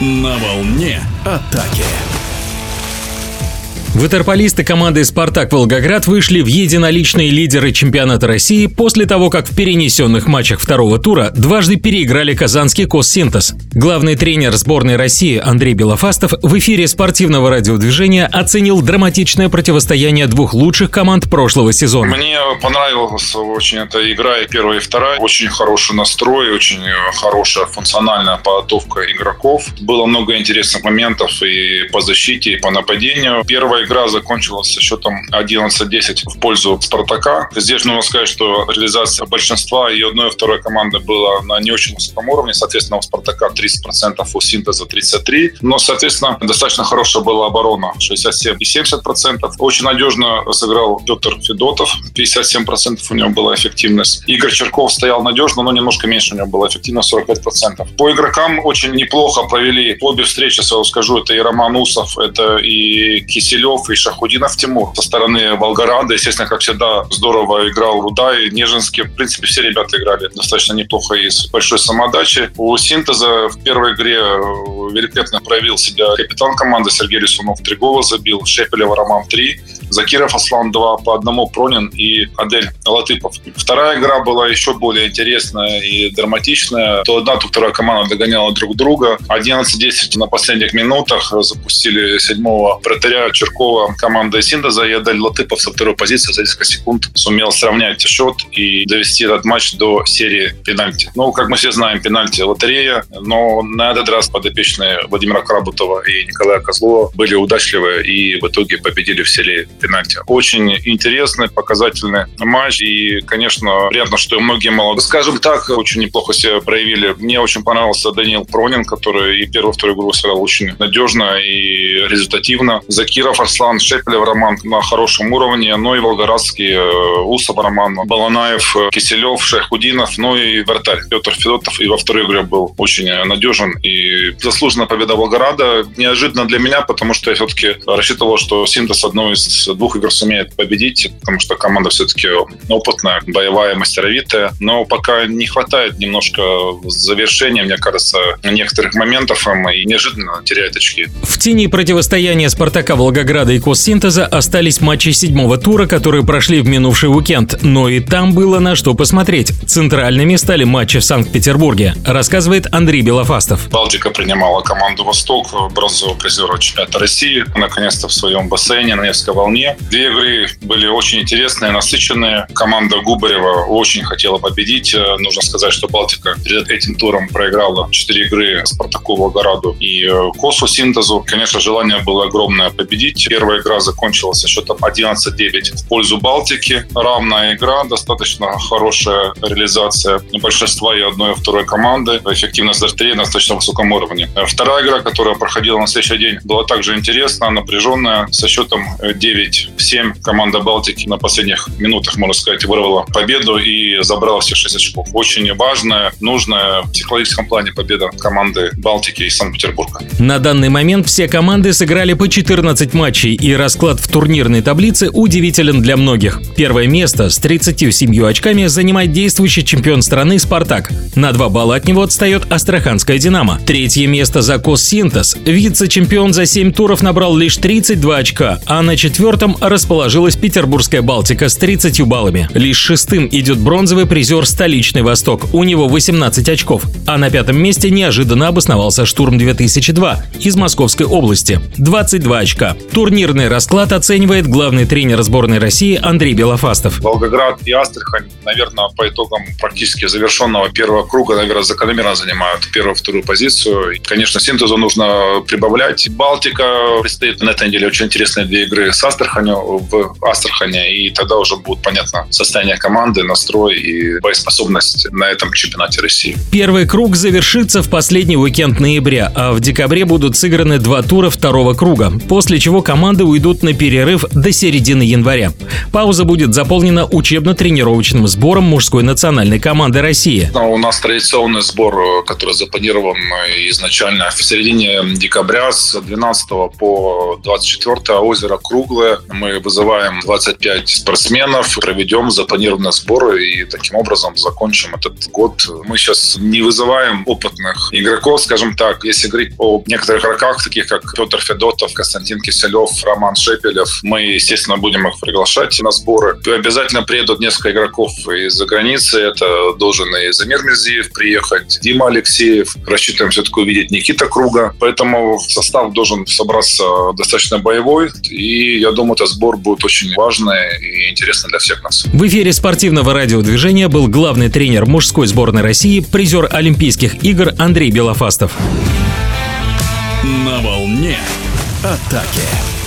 На волне атаки. Ватерполисты команды «Спартак Волгоград» вышли в единоличные лидеры чемпионата России после того, как в перенесенных матчах второго тура дважды переиграли казанский «Коссинтез». Главный тренер сборной России Андрей Белофастов в эфире спортивного радиодвижения оценил драматичное противостояние двух лучших команд прошлого сезона. Мне понравилась очень эта игра и первая, и вторая. Очень хороший настрой, очень хорошая функциональная подготовка игроков. Было много интересных моментов и по защите, и по нападению. Первая игра закончилась со счетом 11-10 в пользу «Спартака». Здесь нужно сказать, что реализация большинства и одной и второй команды была на не очень высоком уровне. Соответственно, у «Спартака» 30%, у «Синтеза» 33%. Но, соответственно, достаточно хорошая была оборона 67 и 70%. Очень надежно сыграл Петр Федотов. 57% у него была эффективность. Игорь Черков стоял надежно, но немножко меньше у него была эффективность 45%. По игрокам очень неплохо провели обе встречи, сразу скажу. Это и Роман Усов, это и Киселев, Киселев и Шахудинов Тимур. Со стороны Волгорада, естественно, как всегда, здорово играл Руда и Нежинский. В принципе, все ребята играли достаточно неплохо и с большой самодачей. У Синтеза в первой игре великолепно проявил себя капитан команды Сергей Лисунов. Три гола забил, Шепелев Роман три, Закиров Аслан два, по одному Пронин и Адель Латыпов. Вторая игра была еще более интересная и драматичная. То одна, то вторая команда догоняла друг друга. 11-10 на последних минутах запустили седьмого вратаря Черкова команда Синтеза и Адель Латыпов со второй позиции за несколько секунд сумел сравнять счет и довести этот матч до серии пенальти. Ну, как мы все знаем, пенальти лотерея, но на этот раз подопечные Владимира Крабутова и Николая Козлова были удачливы и в итоге победили в серии пенальти. Очень интересный, показательный матч и, конечно, приятно, что многие молодые, скажем так, очень неплохо себя проявили. Мне очень понравился Даниил Пронин, который и первую, вторую игру сыграл очень надежно и результативно. Закиров Арслан, Шепелев Роман на хорошем уровне, ну и волгоградский э, Усов Роман, Баланаев, Киселев, Шайхудинов, ну и вратарь Петр Федотов и во второй игре был очень надежен и заслуженная победа Волгограда. Неожиданно для меня, потому что я все-таки рассчитывал, что Синтез одной из двух игр сумеет победить, потому что команда все-таки опытная, боевая, мастеровитая. Но пока не хватает немножко завершения, мне кажется, некоторых моментов и неожиданно теряет очки. В тени противостояния «Спартака» Волгограда и Коссинтеза остались матчи седьмого тура, которые прошли в минувший уикенд. Но и там было на что посмотреть. Центральными стали матчи в Санкт-Петербурге, рассказывает Андрей Белофастов. Балтика принимала команду «Восток», бронзового призера чемпионата России, наконец-то в своем бассейне на Невской волне волне. Две игры были очень интересные, насыщенные. Команда Губарева очень хотела победить. Э, нужно сказать, что Балтика перед этим туром проиграла четыре игры Спартаку Волгораду и э, Косу Синтезу. Конечно, желание было огромное победить. Первая игра закончилась счетом 11-9 в пользу Балтики. Равная игра, достаточно хорошая реализация большинства и одной, и второй команды. Эффективность вратарей на достаточно высоком уровне. Э, вторая игра, которая проходила на следующий день, была также интересна, напряженная, со счетом 9 9-7 команда Балтики на последних минутах, можно сказать, вырвала победу и забрала все 6 очков. Очень важная, нужная в психологическом плане победа команды Балтики и Санкт-Петербурга. На данный момент все команды сыграли по 14 матчей, и расклад в турнирной таблице удивителен для многих. Первое место с 37 очками занимает действующий чемпион страны «Спартак». На 2 балла от него отстает Астраханская «Динамо». Третье место за «Коссинтез». Вице-чемпион за 7 туров набрал лишь 32 очка, а на четвертом четвертом расположилась Петербургская Балтика с 30 баллами. Лишь шестым идет бронзовый призер Столичный Восток, у него 18 очков. А на пятом месте неожиданно обосновался Штурм-2002 из Московской области. 22 очка. Турнирный расклад оценивает главный тренер сборной России Андрей Белофастов. Волгоград и Астрахань, наверное, по итогам практически завершенного первого круга, наверное, закономерно занимают первую-вторую позицию. И, конечно, синтезу нужно прибавлять. Балтика предстоит на этой неделе очень интересные две игры с Астрахань Астраханью в Астрахане, и тогда уже будет понятно состояние команды, настрой и боеспособность на этом чемпионате России. Первый круг завершится в последний уикенд ноября, а в декабре будут сыграны два тура второго круга, после чего команды уйдут на перерыв до середины января. Пауза будет заполнена учебно-тренировочным сбором мужской национальной команды России. У нас традиционный сбор, который запланирован изначально в середине декабря с 12 по 24 озеро Круглое Мы вызываем 25 спортсменов, проведем запланированные сборы и таким образом закончим этот год. Мы сейчас не вызываем опытных игроков, скажем так. Если говорить о некоторых игроках, таких как Петр Федотов, Константин Киселев, Роман Шепелев, мы, естественно, будем их приглашать на сборы. Обязательно приедут несколько игроков из-за границы. Это должен и Замир Мирзиев приехать, Дима Алексеев. Рассчитываем все-таки увидеть Никита Круга. Поэтому состав должен собраться достаточно боевой. И я думаю, этот сбор будет очень важный и интересный для всех нас. В эфире спортивного радиодвижения был главный тренер мужской сборной России, призер Олимпийских игр Андрей Белофастов. На волне атаки.